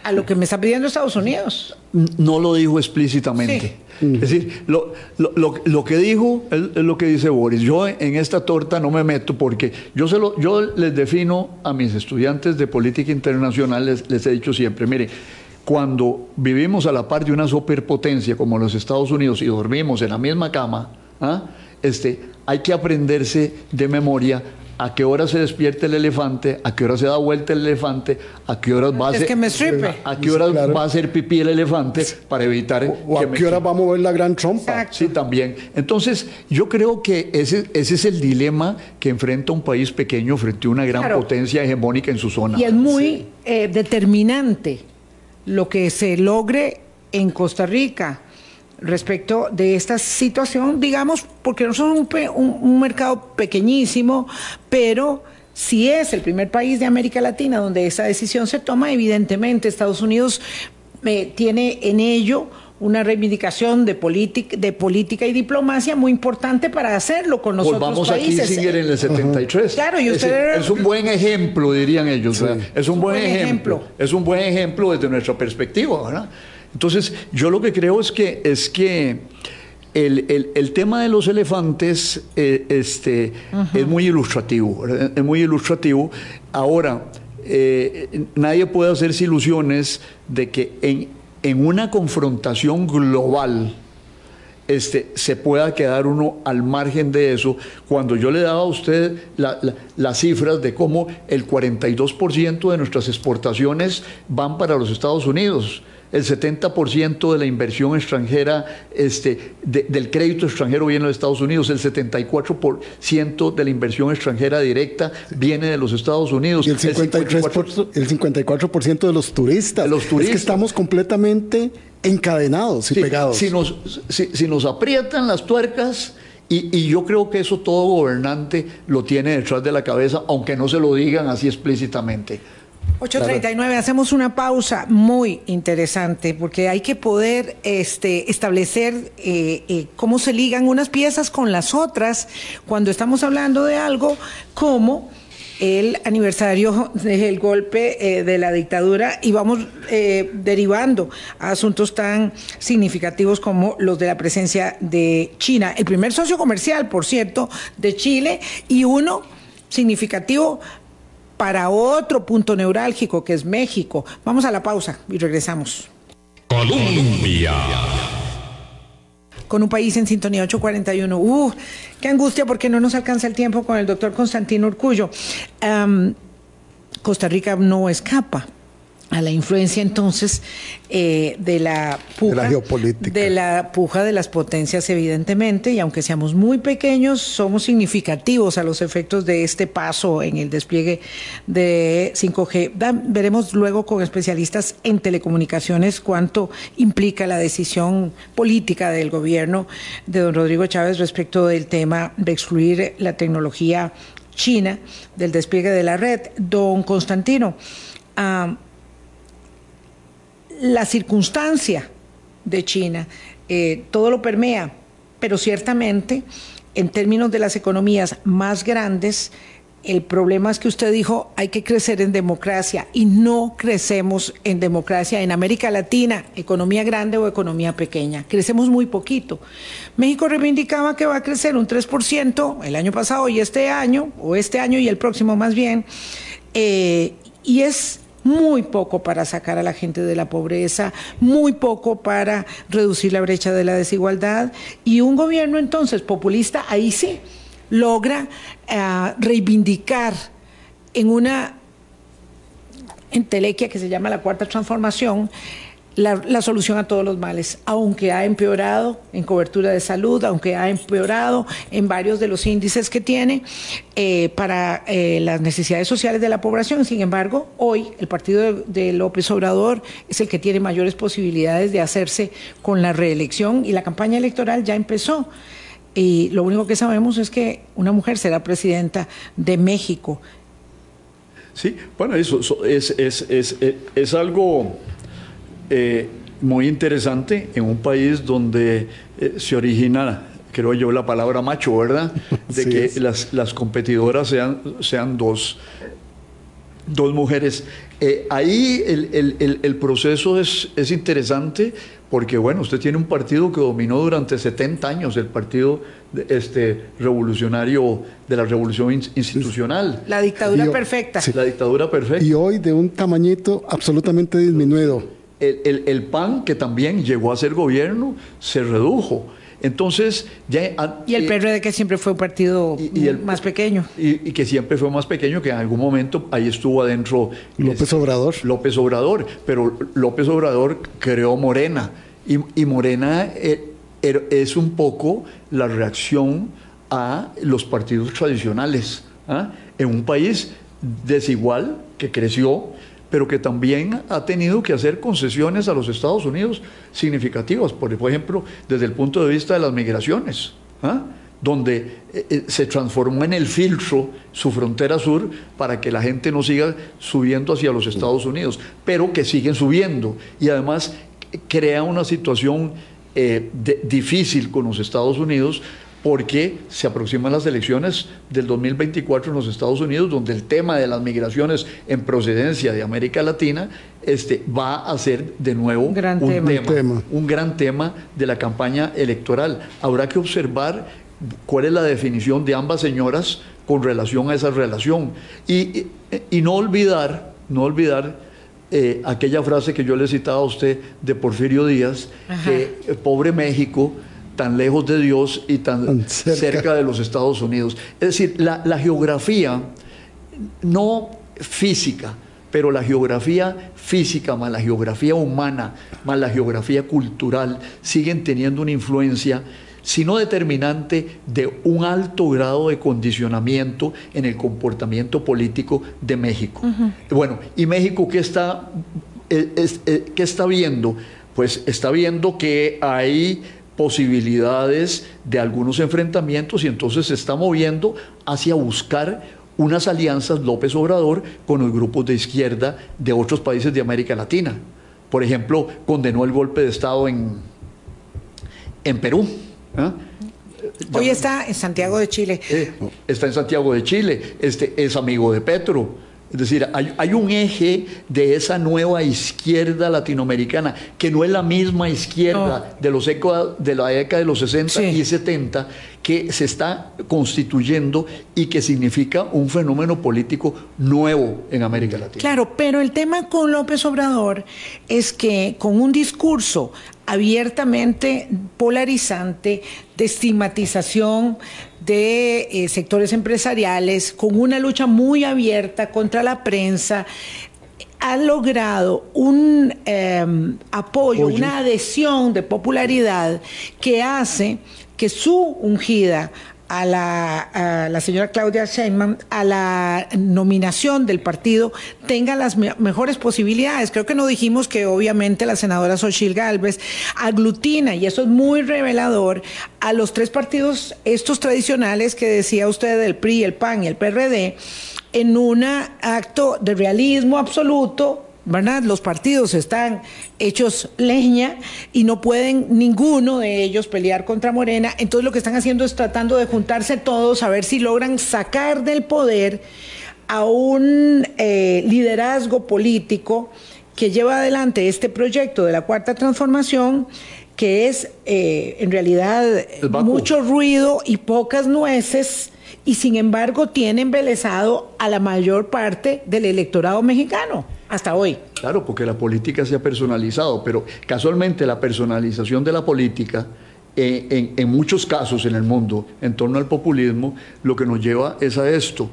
a lo que me está pidiendo Estados Unidos. No lo dijo explícitamente. Es decir, lo, lo, que dijo es, lo que dice Boris. Yo en esta torta no me meto porque yo, se lo, yo les defino a mis estudiantes de política internacional, les, he dicho siempre, mire, cuando vivimos a la par de una superpotencia como los Estados Unidos y dormimos en la misma cama, ¿ah? este, hay que aprenderse de memoria a qué hora se despierta el elefante, a qué hora se da vuelta el elefante, a qué horas va a Es hacer, que me stripe. a qué horas Claro. va a hacer pipí el elefante para evitar ¿O que a me qué hora va a mover la gran trompa? Exacto. Sí, también. Entonces, yo creo que ese, ese es el dilema que enfrenta un país pequeño frente a una gran Claro. potencia hegemónica en su zona. Y es muy eh, determinante lo que se logre en Costa Rica respecto de esta situación, digamos, porque no somos un, un- un mercado pequeñísimo, pero si es el primer país de América Latina donde esa decisión se toma, evidentemente Estados Unidos eh, tiene en ello una reivindicación de, de política y diplomacia muy importante para hacerlo con los Volvamos otros países. Kissinger en el 73. Claro, y Es- usted- es, un buen ejemplo, dirían ellos. Es un buen, ejemplo. Es un buen ejemplo desde nuestra perspectiva, ¿verdad? Entonces, yo lo que creo es que es que el, el- el tema de los elefantes eh, este, es muy ilustrativo, es muy ilustrativo. Ahora, eh, nadie puede hacerse ilusiones de que en, en una confrontación global, este, se pueda quedar uno al margen de eso, cuando yo le daba a usted la- la- las cifras de cómo el 42% de nuestras exportaciones van para los Estados Unidos, el 70% de la inversión extranjera, este, de- del crédito extranjero viene de los Estados Unidos, el 74% de la inversión extranjera directa viene de los Estados Unidos. Y el 53%, el 54% de los turistas. De los Es que turistas. estamos completamente encadenados y Sí, pegados. Si nos, si, si nos aprietan las tuercas, y, y yo creo que eso todo gobernante lo tiene detrás de la cabeza, aunque no se lo digan así explícitamente. 8.39, hacemos una pausa muy interesante porque hay que poder este, establecer eh, eh, cómo se ligan unas piezas con las otras cuando estamos hablando de algo como el aniversario del golpe eh, de la dictadura y vamos derivando a asuntos tan significativos como los de la presencia de China, el primer socio comercial, por cierto, de Chile y uno significativo para otro punto neurálgico que es México. Vamos a la pausa y regresamos. Colombia. Con un país en sintonía 841. ¡Uh! ¡Qué angustia porque no nos alcanza el tiempo con el doctor Constantino Urcullo! Costa Rica no escapa a la influencia entonces eh, de la puja De la geopolítica. de la puja de las potencias evidentemente y aunque seamos muy pequeños somos significativos a los efectos de este paso en el despliegue de 5G Da- veremos luego con especialistas en telecomunicaciones cuánto implica la decisión política del gobierno de don Rodrigo Chávez respecto del tema de excluir la tecnología china del despliegue de la red don Constantino ah, la circunstancia de China, eh, todo lo permea, pero ciertamente en términos de las economías más grandes, el problema es que usted dijo hay que crecer en democracia y no crecemos en democracia en América Latina, economía grande o economía pequeña. Crecemos muy poquito. México reivindicaba que va a crecer un 3% el año pasado y este año, o este año y el próximo más bien, eh, y es muy poco para sacar a la gente de la pobreza, muy poco para reducir la brecha de la desigualdad. Y un gobierno entonces populista ahí sí logra eh, reivindicar en una entelequia que se llama la cuarta transformación la, solución a todos los males, aunque ha empeorado en cobertura de salud, aunque ha empeorado en varios de los índices que tiene eh, para eh, las necesidades sociales de la población. Sin embargo, hoy el partido de, López Obrador es el que tiene mayores posibilidades de hacerse con la reelección y la campaña electoral ya empezó. Y lo único que sabemos es que una mujer será presidenta de México. Sí, bueno, eso, eso es, es, es, es, es algo eh, muy interesante en un país donde eh, se origina, creo yo, la palabra macho, ¿verdad? De Sí que es. las, las competidoras sean, sean dos, dos mujeres. Eh, ahí el, el- el- el proceso es, es interesante porque, bueno, usted tiene un partido que dominó durante 70 años, el partido de- este, revolucionario de la revolución in- institucional. La dictadura perfecta. sí. La dictadura perfecta. Y hoy de un tamañito absolutamente disminuido. El, el- el PAN, que también llegó a ser gobierno, se redujo. Entonces, ya... Y el PRD que siempre fue un partido más pequeño. Y, que siempre fue más pequeño, que en algún momento ahí estuvo adentro... López Obrador. López Obrador, pero López Obrador creó Morena. Y, Morena eh, er, es un poco la reacción a los partidos tradicionales. ¿ah? En un país desigual que creció pero que también ha tenido que hacer concesiones a los Estados Unidos significativas, por ejemplo, desde el punto de vista de las migraciones, ¿ah? donde eh, eh, se transformó en el filtro su frontera sur para que la gente no siga subiendo hacia los Estados Unidos, pero que siguen subiendo y además crea una situación eh, difícil con los Estados Unidos porque se aproximan las elecciones del 2024 en los Estados Unidos, donde el tema de las migraciones en procedencia de América Latina este, va a ser de nuevo un, gran tema. un gran tema de la campaña electoral. Habrá que observar cuál es la definición de ambas señoras con relación a esa relación y, no olvidar, no olvidar eh, aquella frase que yo le citaba a usted de Porfirio Díaz, que eh, pobre México tan lejos de Dios y tan, cerca. de los Estados Unidos. Es decir, la, geografía, no física, pero la geografía física más la geografía humana más la geografía cultural siguen teniendo una influencia, si no determinante, de un alto grado de condicionamiento en el comportamiento político de México. Bueno, ¿y México qué está, eh, eh, qué está viendo? Pues está viendo que hay posibilidades de algunos enfrentamientos y entonces se está moviendo hacia buscar unas alianzas López Obrador con los grupos de izquierda de otros países de América Latina. Por ejemplo, condenó el golpe de Estado en, en Perú. ¿ah? Hoy está en Santiago de Chile. Eh, está en Santiago de Chile. Este, es amigo de Petro. Es decir, hay, un eje de esa nueva izquierda latinoamericana, que no es la misma izquierda de, los de la década de los 60 y 70, que se está constituyendo y que significa un fenómeno político nuevo en América Latina. Claro, pero el tema con López Obrador es que con un discurso abiertamente polarizante, de estigmatización de eh, sectores empresariales, con una lucha muy abierta contra la prensa, ha logrado un em, apoyo, una adhesión de popularidad que hace que su ungida a la, señora Claudia Sheinbaum a la nominación del partido tenga las mejores posibilidades. Creo que no dijimos que obviamente la senadora Xochil Gálvez aglutina, y eso es muy revelador, a los tres partidos, estos tradicionales que decía usted, el PRI, el PAN y el PRD, en un acto de realismo absoluto, ¿verdad? Los partidos están hechos leña y no pueden ninguno de ellos pelear contra Morena. Entonces lo que están haciendo es tratando de juntarse todos a ver si logran sacar del poder a un eh, liderazgo político que lleva adelante este proyecto de la cuarta transformación que es eh, en realidad mucho ruido y pocas nueces y sin embargo tiene embelesado a la mayor parte del electorado mexicano hasta hoy. Claro, porque la política se ha personalizado, pero casualmente la personalización de la política eh, en, muchos casos en el mundo en torno al populismo lo que nos lleva es a esto.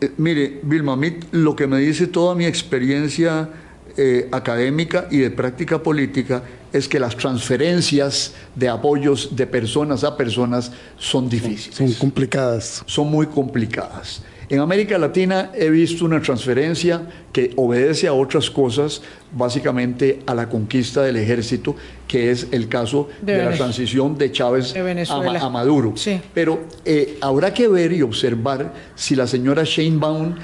Eh, mire, Vilma, a mí lo que me dice toda mi experiencia eh, académica y de práctica política es que las transferencias de apoyos de personas a personas son difíciles. Son complicadas. Son muy complicadas. En América Latina he visto una transferencia que obedece a otras cosas, básicamente a la conquista del ejército, que es el caso de, la transición de Chávez a, Maduro. Pero eh, habrá que ver y observar si la señora Sheinbaum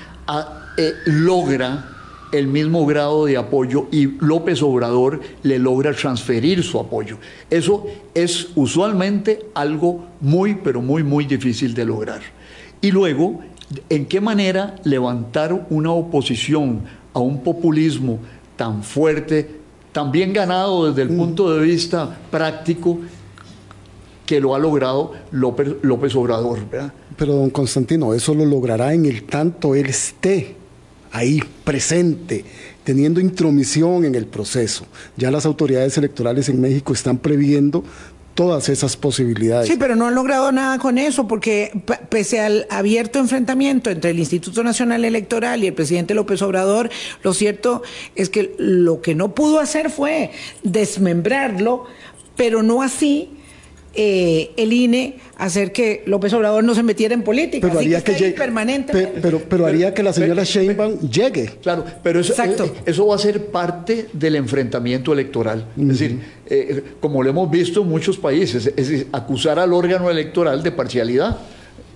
eh, logra el mismo grado de apoyo y López Obrador le logra transferir su apoyo. Eso es usualmente algo muy, pero muy, muy difícil de lograr. Y luego ¿En qué manera levantar una oposición a un populismo tan fuerte, tan bien ganado desde el mm. punto de vista práctico que lo ha logrado López, Obrador? Pero don Constantino, eso lo logrará en el tanto él esté ahí presente, teniendo intromisión en el proceso. Ya las autoridades electorales en México están previendo todas esas posibilidades. Sí, pero no han logrado nada con eso, porque pese al abierto enfrentamiento entre el Instituto Nacional Electoral y el presidente López Obrador, lo cierto es que lo que no pudo hacer fue desmembrarlo, pero no así eh, el INE hacer que López Obrador no se metiera en política. Pero haría que, llegue, pero, pero, haría que la señora Sheinbaum llegue. Claro, pero eso, eh, eso va a ser parte del enfrentamiento electoral. Es decir, eh, como lo hemos visto en muchos países, es decir, acusar al órgano electoral de parcialidad.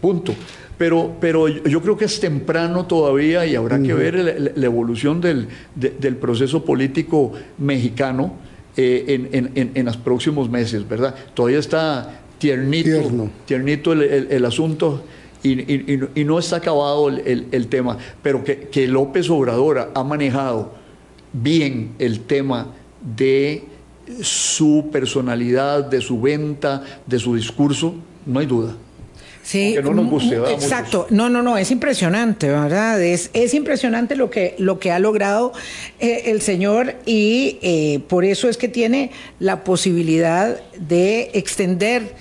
Punto. Pero, pero yo creo que es temprano todavía y habrá que ver la, evolución del, del proceso político mexicano eh, en, en, los próximos meses, ¿verdad? Todavía está tiernito, tiernito el, asunto y, no está acabado el, tema, pero que, que López Obrador ha manejado bien el tema de su personalidad, de su venta, de su discurso, no hay duda. Sí, no nos guste, exacto. No, no, no, es impresionante, ¿verdad? Es, es impresionante lo que, lo que ha logrado eh, el señor y eh, por eso es que tiene la posibilidad de extender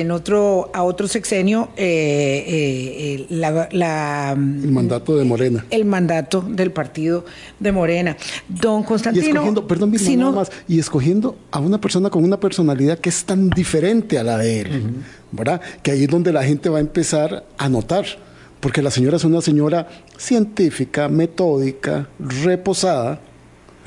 en otro a otro sexenio eh, la, el mandato de Morena el mandato del partido de Morena don Constantino y escogiendo perdón más y escogiendo a una persona con una personalidad que es tan diferente a la de él ¿verdad? Que ahí es donde la gente va a empezar a notar, porque la señora es una señora científica, metódica, reposada.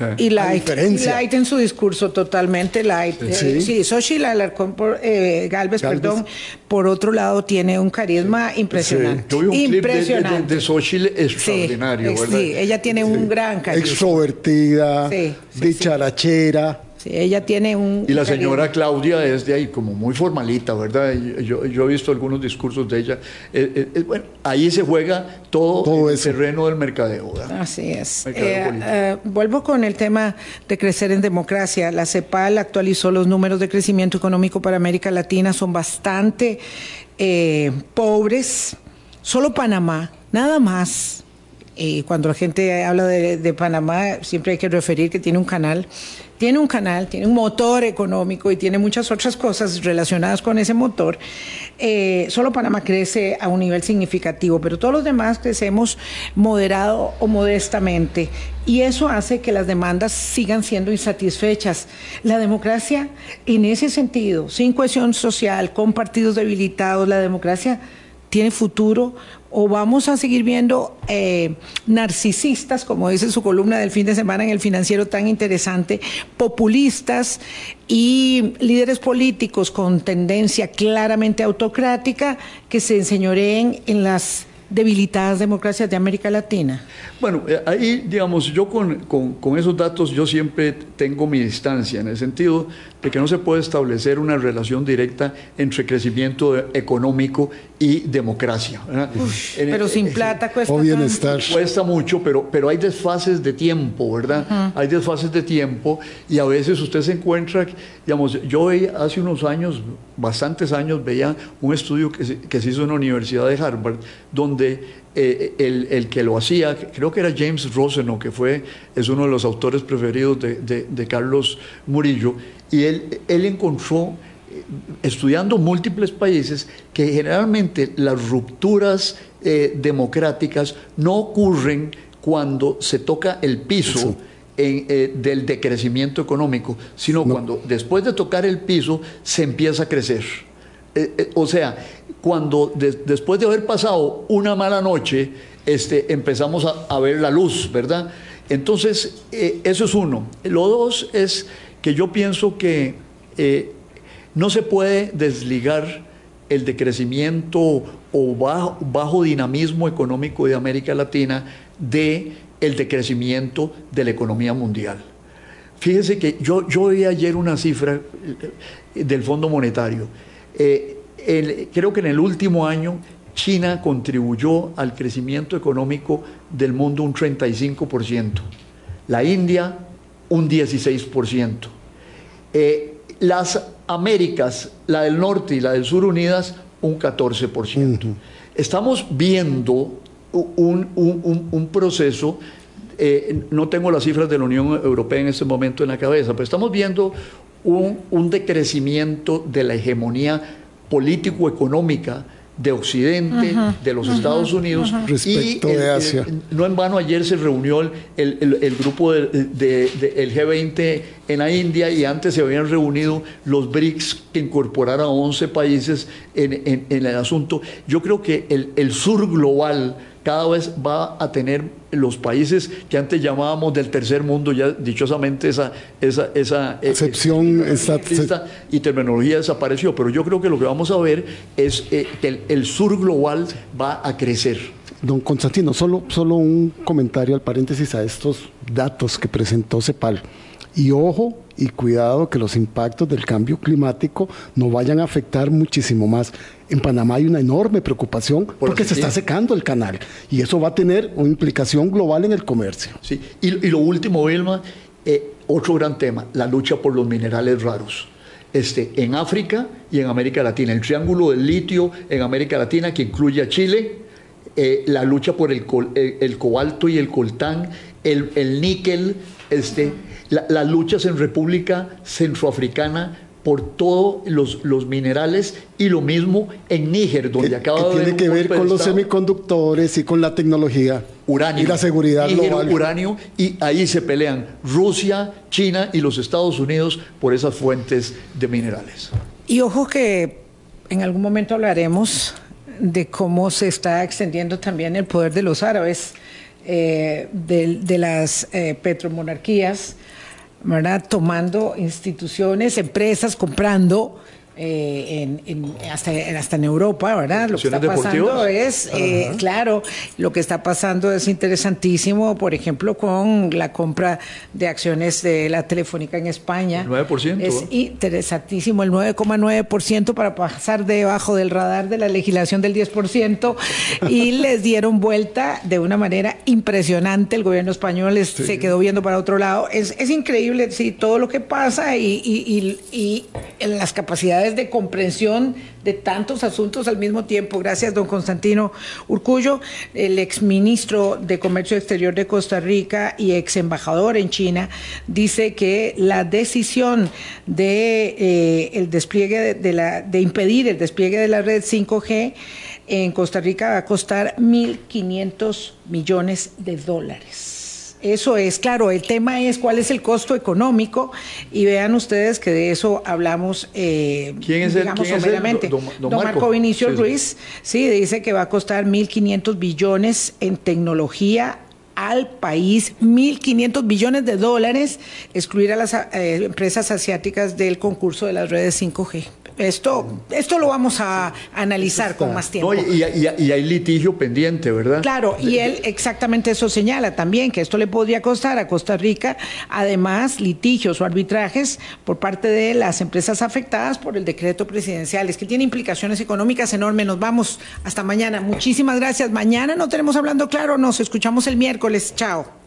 Eh. Y light, y light en su discurso, totalmente light. Sí, sí Xochitl Alarcón por, eh, Galvez, perdón, por otro lado tiene un carisma impresionante. Sí. un impresionante. Clip de, Xochitl extraordinario, ¿verdad? Sí, ella tiene un gran carisma. Extrovertida, dicharachera. Sí, ella tiene un... Y la señora Claudia es de ahí como muy formalita, ¿verdad? Yo, yo he visto algunos discursos de ella. Eh, eh, bueno, ahí se juega todo, el terreno del mercadeo. ¿verdad? Así es. Eh, vuelvo con el tema de crecer en democracia. La CEPAL actualizó los números de crecimiento económico para América Latina. Son bastante pobres. Solo Panamá, nada más. cuando la gente habla de, de Panamá, siempre hay que referir que tiene un canal tiene un canal, tiene un motor económico y tiene muchas otras cosas relacionadas con ese motor, eh, solo Panamá crece a un nivel significativo, pero todos los demás crecemos moderado o modestamente. Y eso hace que las demandas sigan siendo insatisfechas. La democracia, en ese sentido, sin cohesión social, con partidos debilitados, la democracia tiene futuro o vamos a seguir viendo eh, narcisistas, como dice su columna del fin de semana en el financiero tan interesante, populistas y líderes políticos con tendencia claramente autocrática que se enseñoreen en las debilitadas democracias de América Latina? Bueno, eh, ahí, digamos, yo con, con, esos datos yo siempre tengo mi distancia, en el sentido de que no se puede establecer una relación directa entre crecimiento económico y democracia. pero sin plata cuesta o bienestar. Cuesta mucho, pero, pero hay desfases de tiempo, ¿verdad? Hay desfases de tiempo y a veces usted se encuentra, digamos, yo hace unos años, bastantes años, veía un estudio que se, que se hizo en la Universidad de Harvard, donde eh, el, el, que lo hacía, creo que era James Roseno, que fue, es uno de los autores preferidos de, de, de Carlos Murillo, y él, él encontró estudiando múltiples países que generalmente las rupturas eh, democráticas no ocurren cuando se toca el piso eh, del decrecimiento económico, sino cuando después de tocar el piso se empieza a crecer. Eh, o sea, cuando después de haber pasado una mala noche, este, empezamos a, ver la luz, ¿verdad? Entonces, eso es uno. Lo dos es que yo pienso que no se puede desligar el decrecimiento o bajo, dinamismo económico de América Latina de el decrecimiento de la economía mundial. Fíjese que yo, yo vi ayer una cifra eh, del Fondo Monetario. Eh, creo que en el último año China contribuyó al crecimiento económico del mundo un 35%, la India un 16%. Eh, las Américas, la del norte y la del sur unidas, un 14%. Estamos viendo un, proceso, eh, no tengo las cifras de la Unión Europea en este momento en la cabeza, pero estamos viendo un, un decrecimiento de la hegemonía político-económica de Occidente, de los Estados Unidos. Respecto y de Asia. no en vano ayer se reunió el, el- el grupo del de, de- el G20 en la India y antes se habían reunido los BRICS que incorporaron a 11 países en, en- en el asunto. Yo creo que el, el sur global cada vez va a tener los países que antes llamábamos del tercer mundo, ya dichosamente esa, esa, esa eh, Excepción, eh, esa- esta- y terminología desapareció, pero yo creo que lo que vamos a ver es eh, que el, el sur global va a crecer. Don Constantino, solo, solo un comentario al paréntesis a estos datos que presentó CEPAL. Y ojo y cuidado que los impactos del cambio climático no vayan a afectar muchísimo más. En Panamá hay una enorme preocupación porque se está secando el canal y eso va a tener una implicación global en el comercio. ¿sí? Y, y lo último, Vilma, eh, otro gran tema, la lucha por los minerales raros. Este, en África y en América Latina. El triángulo del litio en América Latina, que incluye a Chile, eh, la lucha por el, col- el- el cobalto y el coltán, el, el níquel, este, la- las luchas en República Centroafricana por todos los, los minerales y lo mismo en Níger, donde Que, acaba que de tiene que ver con los semiconductores y con la tecnología uranio. y la seguridad Níger, global. uranio, y ahí se pelean Rusia, China y los Estados Unidos por esas fuentes de minerales. Y ojo que en algún momento hablaremos de cómo se está extendiendo también el poder de los árabes, eh, de, de las eh, petromonarquías, ¿verdad? tomando instituciones, empresas, comprando. Eh, en, en- hasta, hasta en Europa, ¿verdad? Lo que está pasando deportivas. es, eh, claro, lo que está pasando es interesantísimo, por ejemplo, con la compra de acciones de la Telefónica en España. El 9%, Es ¿eh? interesantísimo, el 9,9% para pasar debajo del radar de la legislación del 10% y les dieron vuelta de una manera impresionante. El gobierno español les- se quedó viendo para otro lado. Es, es increíble, sí, todo lo que pasa y, y- y- y en las capacidades de comprensión de tantos asuntos al mismo tiempo. Gracias, don Constantino Urcullo, el exministro de Comercio Exterior de Costa Rica y ex embajador en China, dice que la decisión de eh, el despliegue de, la de impedir el despliegue de la red 5G en Costa Rica va a costar 1.500 millones de dólares. Eso es, claro, el tema es cuál es el costo económico y vean ustedes que de eso hablamos, eh, ¿Quién es el- quién es el? someramente. Don- don Don, Marco. Marco Vinicio Sí, sí. Ruiz, sí, dice que va a costar 1.500 billones en tecnología al país, 1.500 billones de dólares, excluir a las eh, empresas asiáticas del concurso de las redes 5G. Esto, esto lo vamos a analizar con más tiempo. No, y, y- y hay litigio pendiente, ¿verdad? Claro, y él exactamente eso señala también, que esto le podría costar a Costa Rica, además, litigios o arbitrajes por parte de las empresas afectadas por el decreto presidencial. Es que tiene implicaciones económicas enormes. Nos vamos hasta mañana. Muchísimas gracias. Mañana no tenemos hablando claro, nos escuchamos el miércoles. Chao.